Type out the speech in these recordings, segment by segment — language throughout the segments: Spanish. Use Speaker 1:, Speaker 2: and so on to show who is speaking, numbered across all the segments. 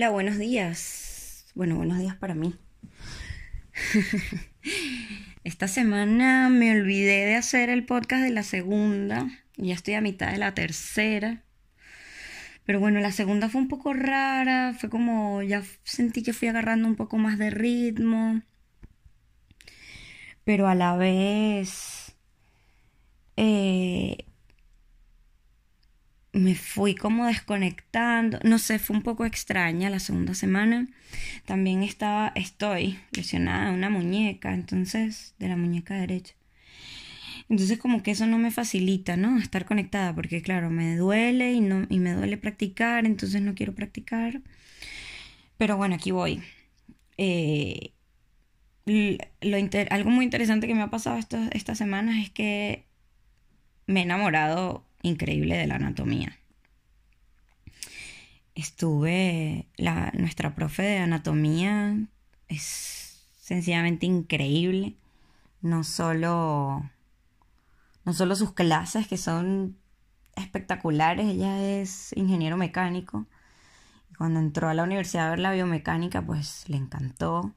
Speaker 1: hola, buenos días. Bueno, buenos días para mí. Esta semana me olvidé de hacer el podcast de la segunda. Ya estoy a mitad de la tercera. Pero bueno, la segunda fue un poco rara. Fue como, ya sentí que fui agarrando un poco más de ritmo. Pero a la vez... Eh, me fui como desconectando, no sé, fue un poco extraña la segunda semana. También estaba, estoy lesionada una muñeca, entonces, de la muñeca derecha. Entonces como que eso no me facilita, ¿no? Estar conectada, porque claro, me duele y, no, y me duele practicar, entonces no quiero practicar. Pero bueno, aquí voy. Eh, algo muy interesante que me ha pasado estas semanas es que me he enamorado increíble de la anatomía. Estuve, la, nuestra profe de anatomía es sencillamente increíble. No solo, no solo sus clases que son espectaculares, ella es ingeniero mecánico. Cuando entró a la universidad a ver la biomecánica, pues le encantó.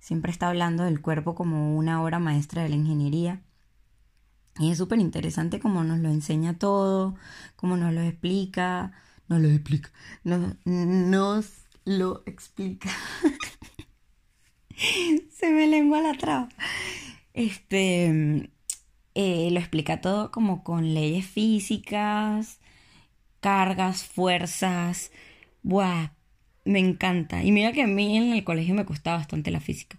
Speaker 1: Siempre está hablando del cuerpo como una obra maestra de la ingeniería. Y es súper interesante cómo nos lo enseña todo, cómo nos lo explica, nos lo explica, nos, nos lo explica. Se me lengua la traba. Este, eh, lo explica todo como con leyes físicas, cargas, fuerzas. Buah, me encanta. Y mira que a mí en el colegio me costaba bastante la física.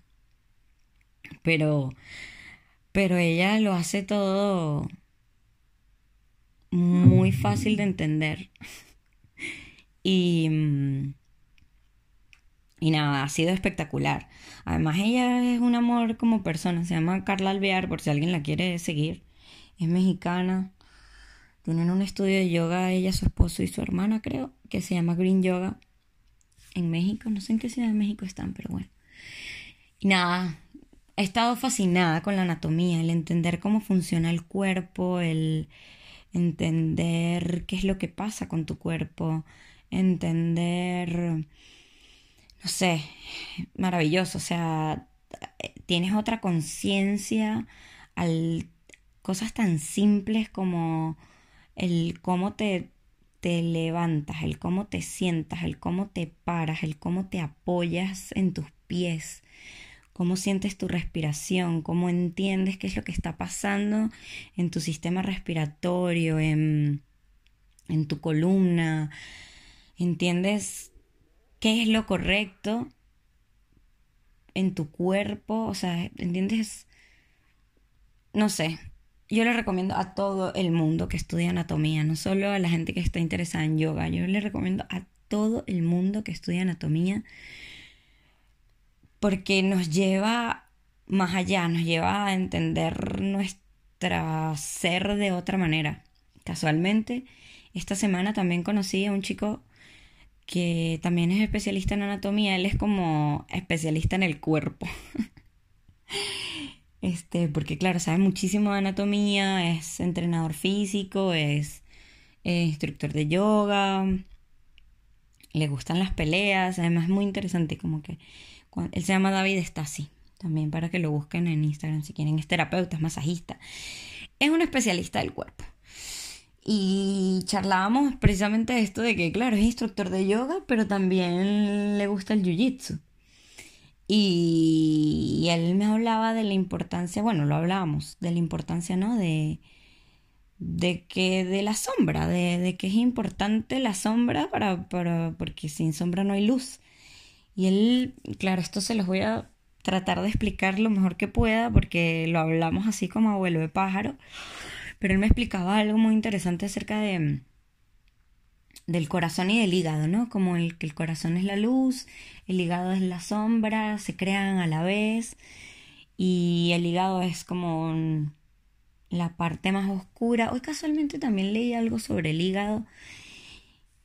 Speaker 1: Pero pero ella lo hace todo muy fácil de entender. y, y nada, ha sido espectacular. Además, ella es un amor como persona. Se llama Carla Alvear, por si alguien la quiere seguir. Es mexicana. Tienen un estudio de yoga, ella, su esposo y su hermana, creo, que se llama Green Yoga en México. No sé en qué ciudad de México están, pero bueno. Y nada, he estado fascinada con la anatomía, el entender cómo funciona el cuerpo, el entender qué es lo que pasa con tu cuerpo, entender, no sé, maravilloso, o sea, tienes otra conciencia al cosas tan simples como el cómo te, te levantas, el cómo te sientas, el cómo te paras, el cómo te apoyas en tus pies cómo sientes tu respiración, cómo entiendes qué es lo que está pasando en tu sistema respiratorio, en, en tu columna, entiendes qué es lo correcto en tu cuerpo, o sea, entiendes, no sé, yo le recomiendo a todo el mundo que estudia anatomía, no solo a la gente que está interesada en yoga, yo le recomiendo a todo el mundo que estudia anatomía porque nos lleva más allá, nos lleva a entender nuestra ser de otra manera. Casualmente, esta semana también conocí a un chico que también es especialista en anatomía, él es como especialista en el cuerpo. este, porque claro, sabe muchísimo de anatomía, es entrenador físico, es instructor de yoga, le gustan las peleas, además es muy interesante como que él se llama David Stasi, también para que lo busquen en Instagram si quieren. Es terapeuta, es masajista. Es un especialista del cuerpo. Y charlábamos precisamente de esto de que, claro, es instructor de yoga, pero también le gusta el jiu-jitsu. Y, él me hablaba de la importancia, bueno, lo hablábamos, de la importancia, ¿no? De, de que de la sombra, de, de que es importante la sombra para, para, porque sin sombra no hay luz. Y él, claro, esto se los voy a tratar de explicar lo mejor que pueda porque lo hablamos así como abuelo de pájaro. Pero él me explicaba algo muy interesante acerca de del corazón y del hígado, ¿no? Como el que el corazón es la luz, el hígado es la sombra, se crean a la vez y el hígado es como la parte más oscura. Hoy casualmente también leí algo sobre el hígado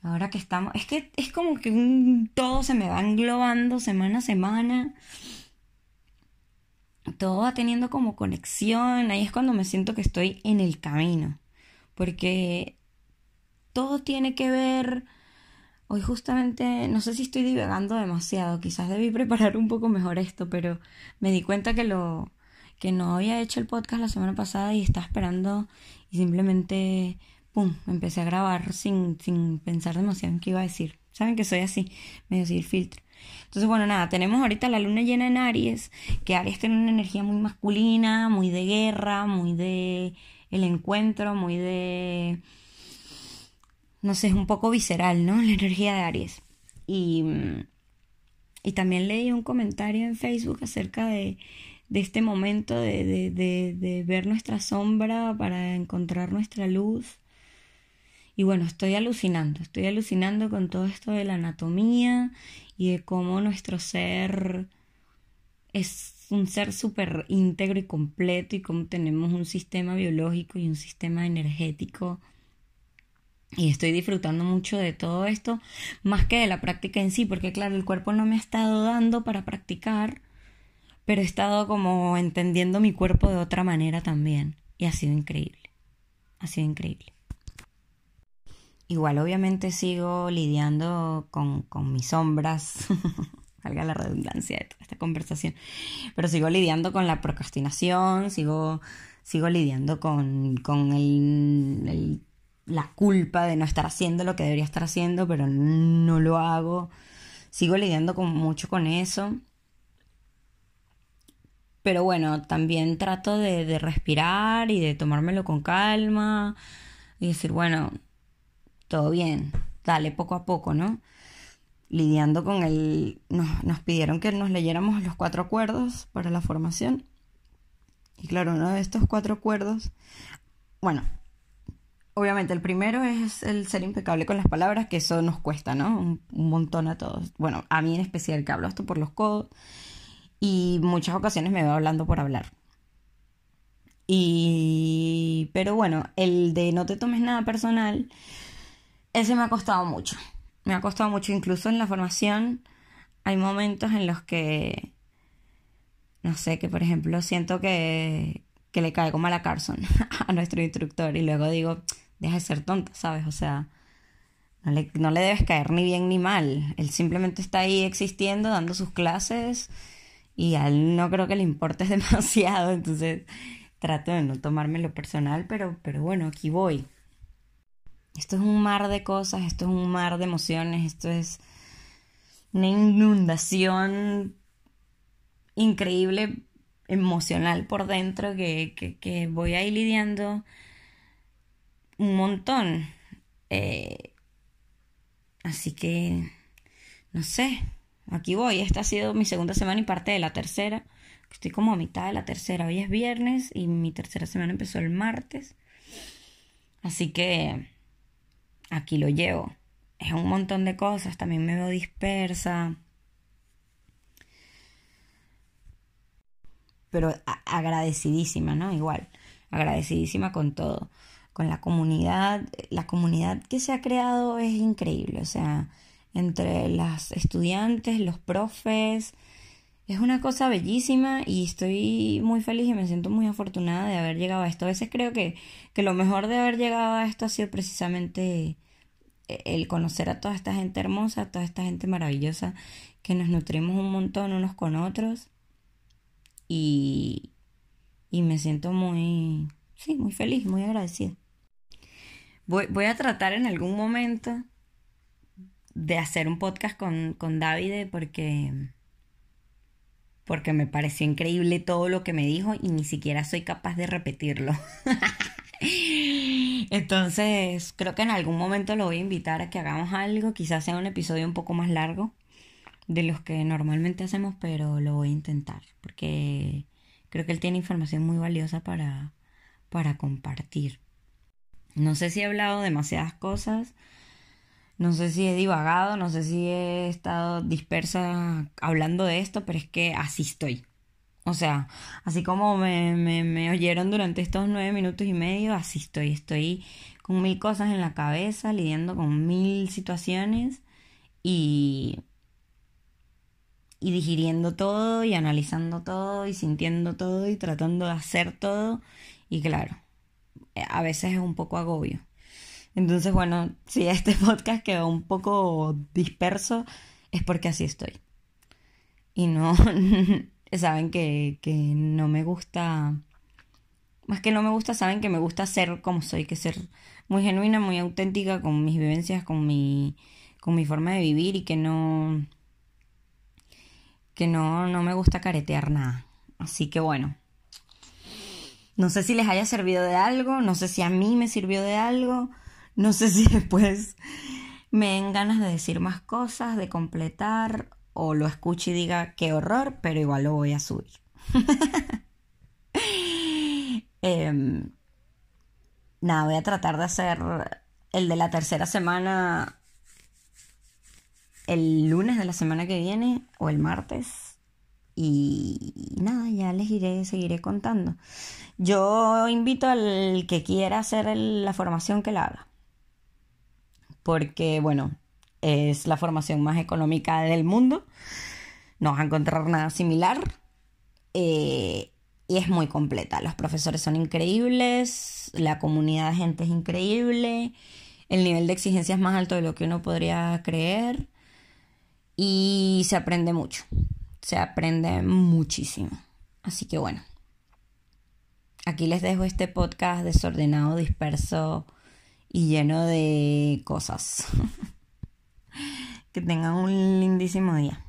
Speaker 1: Ahora que estamos, es que es como que todo se me va englobando semana a semana. Todo va teniendo como conexión. Ahí es cuando me siento que estoy en el camino. Porque todo tiene que ver Hoy justamente, no sé si estoy divagando demasiado, quizás debí preparar un poco mejor esto, pero me di cuenta que lo que no había hecho el podcast la semana pasada y estaba esperando y simplemente, pum, empecé a grabar sin, sin pensar demasiado en qué iba a decir. Saben que soy así, medio decir filtro. Entonces, bueno, nada, tenemos ahorita la luna llena en Aries, que Aries tiene una energía muy masculina, muy de guerra, muy de el encuentro, muy de no sé, es un poco visceral, ¿no? La energía de Aries. Y, y también leí un comentario en Facebook acerca de, de este momento de, de, de, ver nuestra sombra para encontrar nuestra luz. Y bueno, estoy alucinando, estoy alucinando con todo esto de la anatomía y de cómo nuestro ser es un ser súper íntegro y completo y cómo tenemos un sistema biológico y un sistema energético y estoy disfrutando mucho de todo esto, más que de la práctica en sí, porque claro, el cuerpo no me ha estado dando para practicar, pero he estado como entendiendo mi cuerpo de otra manera también. Y ha sido increíble. Ha sido increíble. Igual obviamente sigo lidiando con, con mis sombras, valga la redundancia de toda esta conversación, pero sigo lidiando con la procrastinación, sigo, sigo lidiando con, con el, la culpa de no estar haciendo lo que debería estar haciendo, pero no lo hago. Sigo lidiando mucho con eso. Pero bueno, también trato de, de respirar y de tomármelo con calma y decir, bueno, todo bien, dale poco a poco, ¿no? Lidiando con el... Nos, nos pidieron que nos leyéramos los cuatro acuerdos para la formación. Y claro, uno de estos cuatro acuerdos, bueno, Obviamente, el primero es el ser impecable con las palabras, que eso nos cuesta, ¿no? Un, montón a todos. Bueno, a mí en especial, que hablo esto por los codos. Y muchas ocasiones me veo hablando por hablar. Y. Pero bueno, el de no te tomes nada personal, ese me ha costado mucho. Me ha costado mucho, incluso en la formación. Hay momentos en los que. No sé, que por ejemplo siento que, que le cae como a Carson a nuestro instructor y luego digo, deja de ser tonta, ¿sabes? O sea, no le, no le debes caer ni bien ni mal. Él simplemente está ahí existiendo, dando sus clases y a él no creo que le importe demasiado, entonces trato de no tomármelo personal, pero, pero bueno, aquí voy. Esto es un mar de cosas, esto es un mar de emociones, esto es una inundación increíble emocional por dentro que, que, que voy ahí lidiando un montón. Eh, así que, no sé, aquí voy. Esta ha sido mi segunda semana y parte de la tercera. Estoy como a mitad de la tercera. Hoy es viernes y mi tercera semana empezó el martes. Así que aquí lo llevo. Es un montón de cosas. También me veo dispersa. Pero agradecidísima, ¿no? Igual. Agradecidísima con todo con la comunidad. La comunidad que se ha creado es increíble, o sea, entre las estudiantes, los profes, es una cosa bellísima y estoy muy feliz y me siento muy afortunada de haber llegado a esto. A veces creo que, que lo mejor de haber llegado a esto ha sido precisamente eh, el conocer a toda esta gente hermosa, a toda esta gente maravillosa, que nos nutrimos un montón unos con otros. Y, y me siento muy, sí, muy feliz, muy agradecida. Voy, a tratar en algún momento de hacer un podcast con, con Davide porque, porque me pareció increíble todo lo que me dijo y ni siquiera soy capaz de repetirlo. Entonces, creo que en algún momento lo voy a invitar a que hagamos algo, quizás sea un episodio un poco más largo de los que normalmente hacemos, pero lo voy a intentar porque creo que él tiene información muy valiosa para, para compartir. No sé si he hablado demasiadas cosas, no sé si he divagado, no sé si he estado dispersa hablando de esto, pero es que así estoy. O sea, así como me, me, oyeron durante estos nueve minutos y medio, así estoy. Estoy con mil cosas en la cabeza, lidiando con mil situaciones y, y digiriendo todo y analizando todo y sintiendo todo y tratando de hacer todo. Y claro, a veces es un poco agobio. Entonces, bueno, si este podcast quedó un poco disperso, es porque así estoy. Y no, saben que, que no me gusta, más que no me gusta, saben que me gusta ser como soy, que ser muy genuina, muy auténtica con mis vivencias, con mi, con mi forma de vivir y que no, que no, no me gusta caretear nada. Así que bueno, no sé si les haya servido de algo, no sé si a mí me sirvió de algo, no sé si después me den ganas de decir más cosas, de completar o lo escuche y diga qué horror, pero igual lo voy a subir. Em, nada, voy a tratar de hacer el de la tercera semana el lunes de la semana que viene o el martes. Y nada, ya les iré, seguiré contando. Yo invito al que quiera hacer la formación que la haga. Porque, bueno, es la formación más económica del mundo. No vas a encontrar nada similar. Eh, y es muy completa. Los profesores son increíbles, la comunidad de gente es increíble, el nivel de exigencia es más alto de lo que uno podría creer y se aprende mucho, se aprende muchísimo. Así que bueno, aquí les dejo este podcast desordenado, disperso y lleno de cosas. que tengan un lindísimo día.